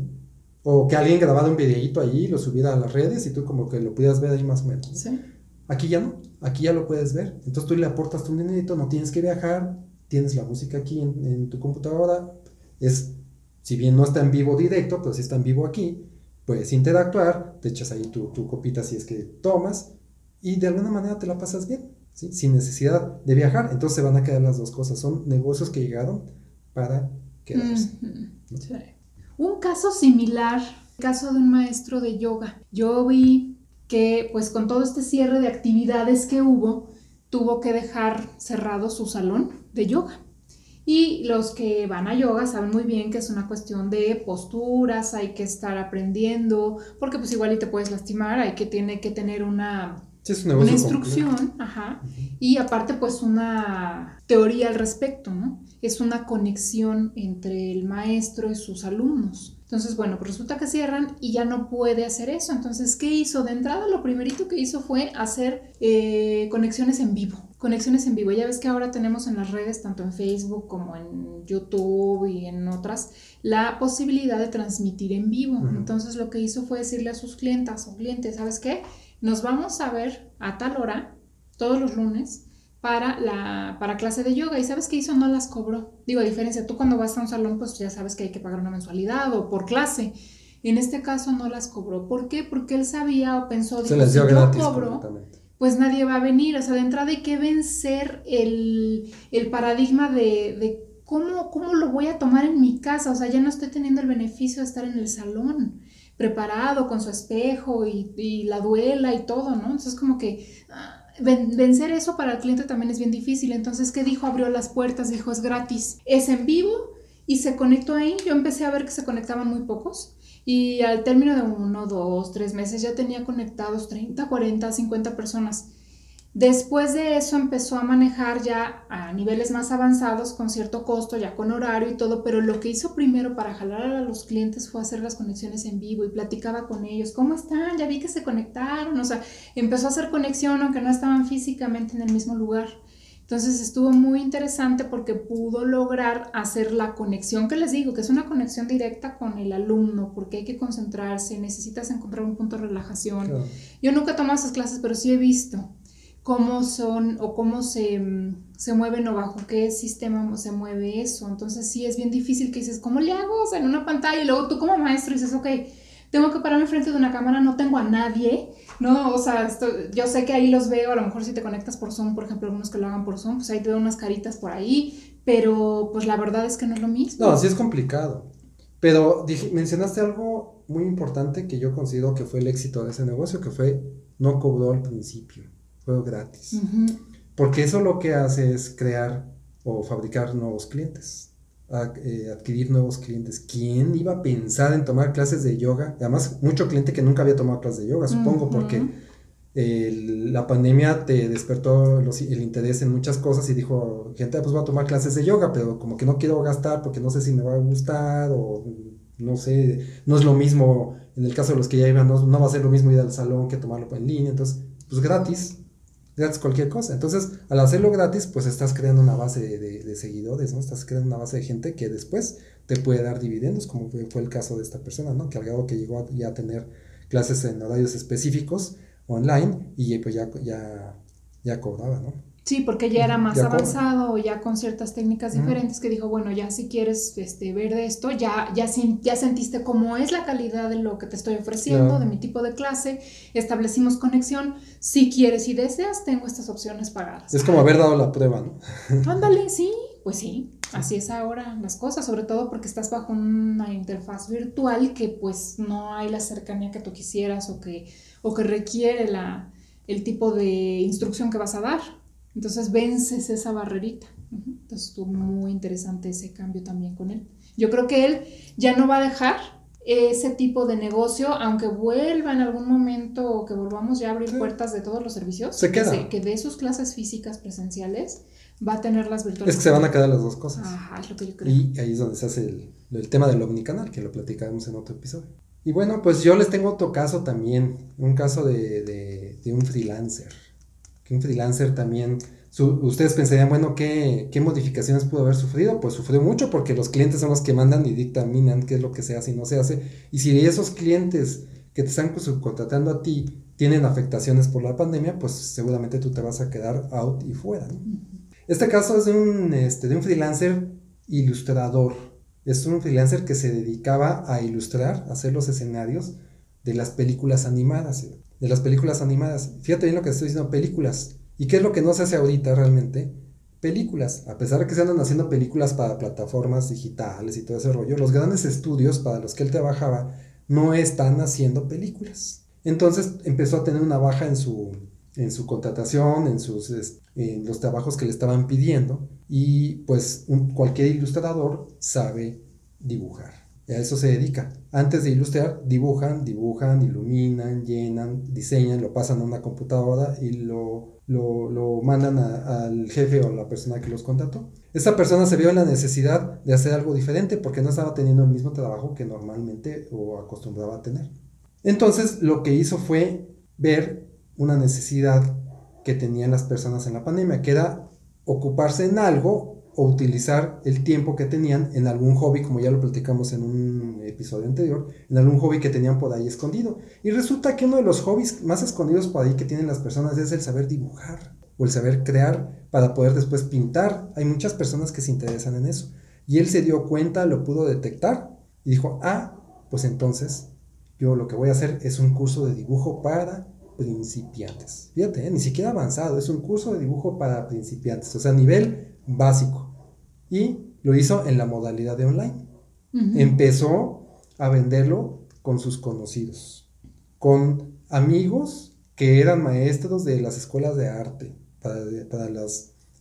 O que alguien grabara un videíto ahí lo subiera a las redes y tú como que lo pudieras ver ahí más o menos. Sí. Aquí ya no, aquí ya lo puedes ver. Entonces tú le aportas tu dinerito, no tienes que viajar, tienes la música aquí en, tu computadora. Es, si bien no está en vivo directo, pero sí está en vivo aquí, puedes interactuar, te echas ahí tu, tu copita si es que tomas y de alguna manera te la pasas bien, ¿sí? sin necesidad de viajar. Entonces se van a quedar las dos cosas. Son negocios que llegaron para quedarse. sí. Un caso similar, el caso de un maestro de yoga. Yo vi que pues con todo este cierre de actividades que hubo, tuvo que dejar cerrado su salón de yoga. Y los que van a yoga saben muy bien que es una cuestión de posturas, hay que estar aprendiendo, porque pues igual y te puedes lastimar, hay que tiene que tener una una instrucción, ajá, y aparte pues una teoría al respecto, ¿no? Es una conexión entre el maestro y sus alumnos. Entonces, bueno, pues resulta que cierran y ya no puede hacer eso. Entonces, ¿qué hizo? De entrada, lo primerito que hizo fue hacer eh, conexiones en vivo. Conexiones en vivo. Ya ves que ahora tenemos en las redes, tanto en Facebook como en YouTube y en otras, la posibilidad de transmitir en vivo. Entonces, lo que hizo fue decirle a sus clientas o clientes, ¿sabes qué? Nos vamos a ver a tal hora, todos los lunes, para la para clase de yoga. ¿Y sabes qué hizo? No las cobró. Digo, a diferencia, tú cuando vas a un salón, pues ya sabes que hay que pagar una mensualidad o por clase. En este caso no las cobró. ¿Por qué? Porque él sabía o pensó, dijo, si yo cobro, pues nadie va a venir. O sea, de entrada hay que vencer el, paradigma de, de cómo, cómo lo voy a tomar en mi casa. O sea, ya no estoy teniendo el beneficio de estar en el salón preparado con su espejo y, la duela y todo, ¿no? Entonces como que ah, vencer eso para el cliente también es bien difícil. Entonces, ¿qué dijo? Abrió las puertas, dijo, es gratis, es en vivo y se conectó ahí. Yo empecé a ver que se conectaban muy pocos. Y al término de uno, dos, tres meses ya tenía conectados 30, 40, 50 personas. Después de eso empezó a manejar ya a niveles más avanzados con cierto costo, ya con horario y todo, pero lo que hizo primero para jalar a los clientes fue hacer las conexiones en vivo y platicaba con ellos, ¿cómo están? Ya vi que se conectaron, o sea, empezó a hacer conexión aunque no estaban físicamente en el mismo lugar. Entonces estuvo muy interesante porque pudo lograr hacer la conexión que les digo, que es una conexión directa con el alumno, porque hay que concentrarse, necesitas encontrar un punto de relajación. Yo nunca he tomado esas clases, pero sí he visto cómo son o cómo se, se, mueven o bajo qué sistema se mueve eso. Entonces sí es bien difícil que dices, ¿cómo le hago? O sea, en una pantalla y luego tú como maestro dices, ok, tengo que pararme frente de una cámara, no tengo a nadie, ¿no? O sea, yo sé que ahí los veo, a lo mejor si te conectas por Zoom, por ejemplo, algunos que lo hagan por Zoom, pues ahí te veo unas caritas por ahí, pero pues la verdad es que no es lo mismo. No, sí es complicado. Pero mencionaste algo muy importante que yo considero que fue el éxito de ese negocio, que fue no cobró al principio gratis. Porque eso lo que hace es crear o fabricar nuevos clientes, eh, adquirir nuevos clientes. ¿Quién iba a pensar en tomar clases de yoga? Además, mucho cliente que nunca había tomado clases de yoga, supongo, porque la pandemia te despertó el interés en muchas cosas y dijo, gente, pues voy a tomar clases de yoga, pero como que no quiero gastar porque no sé si me va a gustar o no sé, no es lo mismo, en el caso de los que ya iban, no, no va a ser lo mismo ir al salón que tomarlo en línea, entonces, pues gratis, gratis cualquier cosa. Entonces, al hacerlo gratis, pues estás creando una base de, seguidores, ¿no? Estás creando una base de gente que después te puede dar dividendos, como fue, el caso de esta persona, ¿no? Que al grado que llegó a, ya a tener clases en horarios específicos online y pues ya, ya, ya cobraba, ¿no? Sí, porque ya era más avanzado, ya con ciertas técnicas diferentes, que dijo, bueno, ya si quieres este, ver de esto, ya, ya, ya sentiste cómo es la calidad de lo que te estoy ofreciendo, de mi tipo de clase, establecimos conexión, si quieres y deseas, tengo estas opciones pagadas. Es como haber dado la prueba, ¿no? Ándale, sí, pues sí, así es ahora las cosas, sobre todo porque estás bajo una interfaz virtual que pues no hay la cercanía que tú quisieras o que, o que requiere la, el tipo de instrucción que vas a dar. Entonces vences esa barrerita. Entonces estuvo muy interesante ese cambio también con él. Yo creo que él ya no va a dejar ese tipo de negocio, aunque vuelva en algún momento o que volvamos ya a abrir puertas de todos los servicios, se queda. Que, de sus clases físicas presenciales va a tener las virtuales. Es que se van a quedar las dos cosas. Ajá, es lo que yo creo. Y ahí es donde se hace el, tema del omnicanal, que lo platicamos en otro episodio. Y bueno, pues yo les tengo otro caso también, un caso de un freelancer que un freelancer también, ustedes pensarían, bueno, ¿qué, ¿qué, modificaciones pudo haber sufrido? Pues sufrió mucho porque los clientes son los que mandan y dictaminan qué es lo que se hace y no se hace. Y si esos clientes que te están subcontratando a ti tienen afectaciones por la pandemia, pues seguramente tú te vas a quedar out y fuera. Este caso es de un, este, de un freelancer ilustrador. Es un freelancer que se dedicaba a ilustrar, a hacer los escenarios de las películas animadas de las películas animadas. Fíjate bien lo que estoy diciendo, películas. ¿Y qué es lo que no se hace ahorita realmente? Películas. A pesar de que se andan haciendo películas para plataformas digitales y todo ese rollo, los grandes estudios para los que él trabajaba no están haciendo películas. Entonces empezó a tener una baja en su, en su contratación, en, sus, en los trabajos que le estaban pidiendo y pues cualquier ilustrador sabe dibujar a eso se dedica. Antes de ilustrar, dibujan, dibujan, iluminan, llenan, diseñan, lo pasan a una computadora y lo, lo, mandan al jefe o a la persona que los contrató. Esta persona se vio en la necesidad de hacer algo diferente porque no estaba teniendo el mismo trabajo que normalmente o acostumbraba a tener. Entonces lo que hizo fue ver una necesidad que tenían las personas en la pandemia, que era ocuparse en algo o utilizar el tiempo que tenían en algún hobby, como ya lo platicamos en un episodio anterior, en algún hobby que tenían por ahí escondido. Y resulta que uno de los hobbies más escondidos por ahí que tienen las personas es el saber dibujar o el saber crear para poder después pintar. Hay muchas personas que se interesan en eso. Y él se dio cuenta, lo pudo detectar y dijo, ah, pues entonces yo lo que voy a hacer es un curso de dibujo para principiantes. Fíjate, ¿eh? ni siquiera avanzado, es un curso de dibujo para principiantes, o sea, nivel básico y lo hizo en la modalidad de online. Empezó a venderlo con sus conocidos, con amigos que eran maestros de las escuelas de arte para,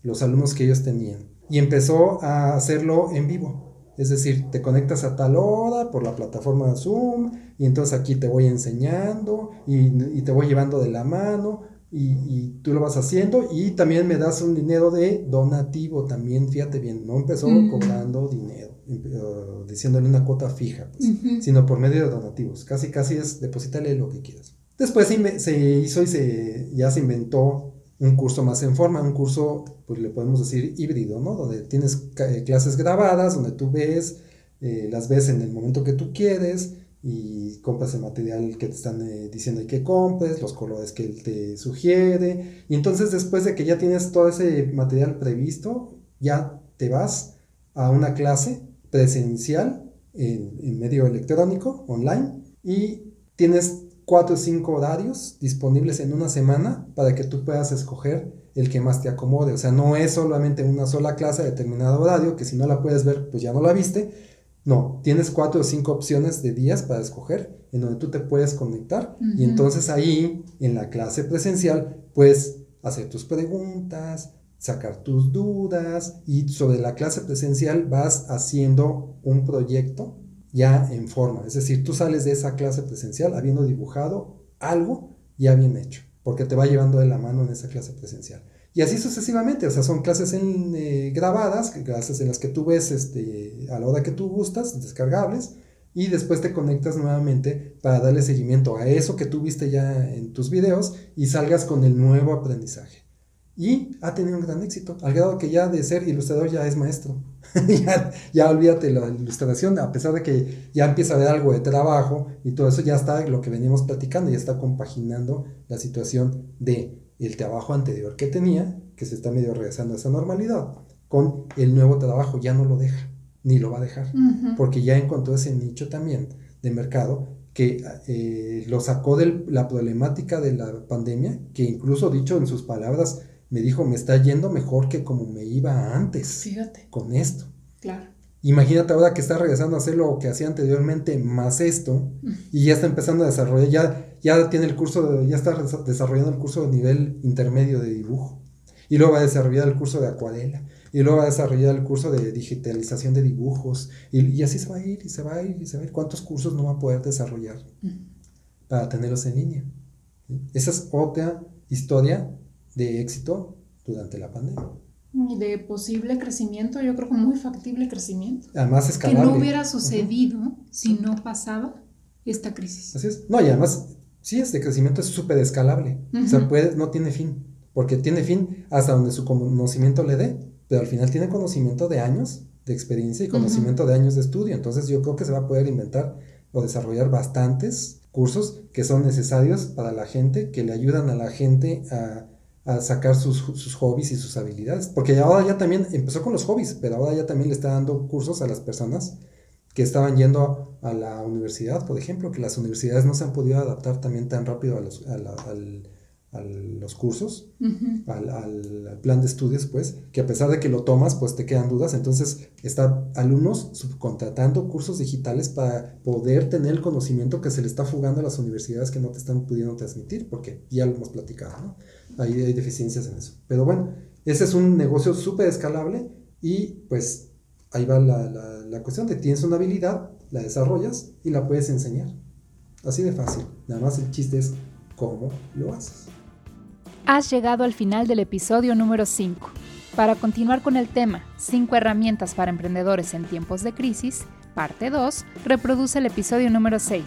los alumnos que ellos tenían. Y empezó a hacerlo en vivo. Es decir, te conectas a tal hora por la plataforma Zoom y entonces aquí te voy enseñando y, y te voy llevando de la mano y, tú lo vas haciendo y también me das un dinero de donativo también, fíjate bien, no empezó cobrando dinero, uh, diciéndole una cuota fija, pues, sino por medio de donativos, casi casi es deposítale lo que quieras. Después se, hizo y se, ya se inventó un curso más en forma, un curso, pues le podemos decir híbrido, ¿no? Donde tienes eh, clases grabadas, donde tú ves, eh, las ves en el momento que tú quieres, y compras el material que te están eh, diciendo que compres, los colores que él te sugiere. Y entonces después de que ya tienes todo ese material previsto, ya te vas a una clase presencial en, medio electrónico, online, y tienes cuatro o cinco horarios disponibles en una semana para que tú puedas escoger el que más te acomode. O sea, no es solamente una sola clase de determinado horario, que si no la puedes ver, pues ya no la viste, no, tienes cuatro o cinco opciones de días para escoger en donde tú te puedes conectar y entonces ahí en la clase presencial puedes hacer tus preguntas, sacar tus dudas y sobre la clase presencial vas haciendo un proyecto ya en forma. Es decir, tú sales de esa clase presencial habiendo dibujado algo ya bien hecho, porque te va llevando de la mano en esa clase presencial. Y así sucesivamente, o sea, son clases en, eh, grabadas, clases en las que tú ves este, a la hora que tú gustas, descargables, y después te conectas nuevamente para darle seguimiento a eso que tú viste ya en tus videos y salgas con el nuevo aprendizaje. y ha tenido un gran éxito, al grado que ya de ser ilustrador ya es maestro. ya, ya olvídate la ilustración, a pesar de que ya empieza a ver algo de trabajo y todo eso, ya está lo que venimos platicando, ya está compaginando la situación de el trabajo anterior que tenía, que se está medio regresando a esa normalidad, con el nuevo trabajo, ya no lo deja, ni lo va a dejar, porque ya encontró ese nicho también de mercado que eh, lo sacó de la problemática de la pandemia, que incluso dicho en sus palabras, me dijo, me está yendo mejor que como me iba antes. Fíjate. Con esto. Claro. Imagínate ahora que está regresando a hacer lo que hacía anteriormente, más esto, y ya está empezando a desarrollar, ya, ya tiene el curso, ya está desarrollando el curso de nivel intermedio de dibujo, y luego va a desarrollar el curso de acuarela, y luego va a desarrollar el curso de digitalización de dibujos, y, así se va a ir, y se va a ir, y se va a ir. ¿Cuántos cursos no va a poder desarrollar para tenerlos en línea? Esa es otra historia de éxito durante la pandemia. De posible crecimiento, yo creo que muy factible crecimiento. Además escalable. Que no hubiera sucedido si no pasaba esta crisis. Así es. No, y además, sí, este crecimiento es súper escalable. O sea, puede, no tiene fin. Porque tiene fin hasta donde su conocimiento le dé. Pero al final tiene conocimiento de años de experiencia y conocimiento de años de estudio. Entonces yo creo que se va a poder inventar o desarrollar bastantes cursos que son necesarios para la gente, que le ayudan a la gente a a sacar sus, sus, hobbies y sus habilidades. Porque ahora ya también empezó con los hobbies, pero ahora ya también le está dando cursos a las personas que estaban yendo a la universidad, por ejemplo, que las universidades no se han podido adaptar también tan rápido a los, a los cursos, al, al, plan de estudios, pues, que a pesar de que lo tomas, pues te quedan dudas. Entonces, está alumnos subcontratando cursos digitales para poder tener el conocimiento que se le está fugando a las universidades que no te están pudiendo transmitir, porque ya lo hemos platicado, ¿no? Ahí hay deficiencias en eso. Pero bueno, ese es un negocio súper escalable y pues ahí va la, la, cuestión de tienes una habilidad, la desarrollas y la puedes enseñar. Así de fácil. Nada más el chiste es cómo lo haces. Has llegado al final del episodio número 5. Para continuar con el tema 5 herramientas para emprendedores en tiempos de crisis, parte 2, reproduce el episodio número 6